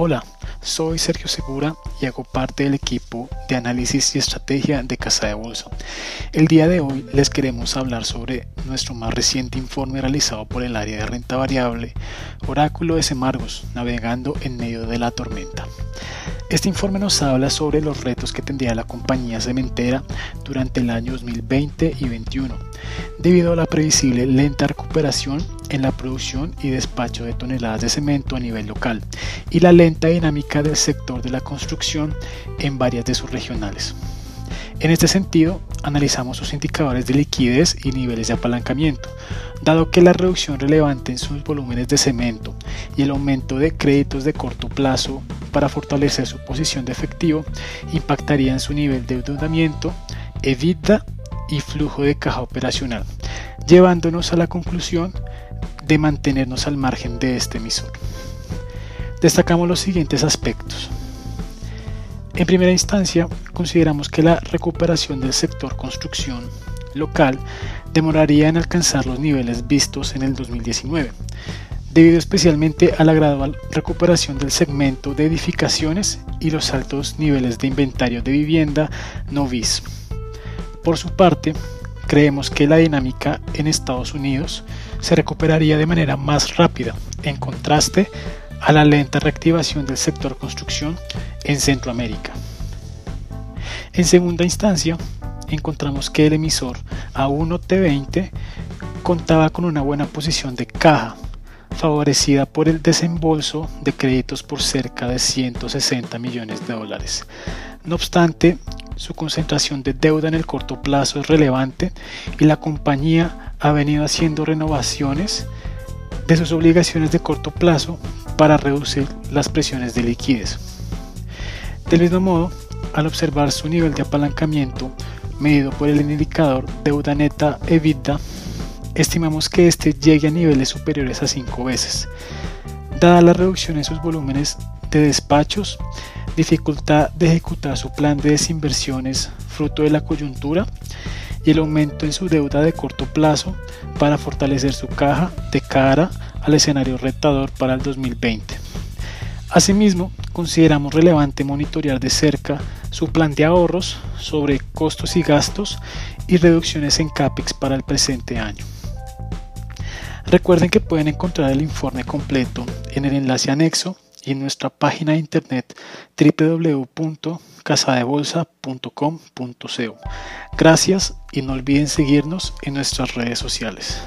Hola, soy Sergio Segura y hago parte del equipo de análisis y estrategia de Casa de Bolsa. El día de hoy les queremos hablar sobre nuestro más reciente informe realizado por el área de renta variable, Oráculo de Semargos, navegando en medio de la tormenta. Este informe nos habla sobre los retos que tendría la compañía cementera durante el año 2020 y 2021, debido a la previsible lenta recuperación en la producción y despacho de toneladas de cemento a nivel local y la lenta dinámica del sector de la construcción en varias de sus regionales. En este sentido, analizamos sus indicadores de liquidez y niveles de apalancamiento, dado que la reducción relevante en sus volúmenes de cemento y el aumento de créditos de corto plazo para fortalecer su posición de efectivo impactarían su nivel de endeudamiento, EBITDA y flujo de caja operacional, llevándonos a la conclusión de mantenernos al margen de este emisor. Destacamos los siguientes aspectos. En primera instancia, consideramos que la recuperación del sector construcción local demoraría en alcanzar los niveles vistos en el 2019, debido especialmente a la gradual recuperación del segmento de edificaciones y los altos niveles de inventario de vivienda no vis. Por su parte, creemos que la dinámica en Estados Unidos se recuperaría de manera más rápida, en contraste a la lenta reactivación del sector construcción en Centroamérica. En segunda instancia, encontramos que el emisor A1T20 contaba con una buena posición de caja, favorecida por el desembolso de créditos por cerca de 160 millones de dólares. No obstante, su concentración de deuda en el corto plazo es relevante y la compañía ha venido haciendo renovaciones de sus obligaciones de corto plazo para reducir las presiones de liquidez. Del mismo modo, al observar su nivel de apalancamiento medido por el indicador deuda neta EBITDA, estimamos que este llegue a niveles superiores a 5 veces. Dada la reducción en sus volúmenes de despachos, dificultad de ejecutar su plan de desinversiones fruto de la coyuntura y el aumento en su deuda de corto plazo para fortalecer su caja de cara al escenario retador para el 2020. Asimismo, consideramos relevante monitorear de cerca su plan de ahorros sobre costos y gastos y reducciones en CAPEX para el presente año. Recuerden que pueden encontrar el informe completo en el enlace anexo y en nuestra página de internet www.casadebolsa.com.co. Gracias y no olviden seguirnos en nuestras redes sociales.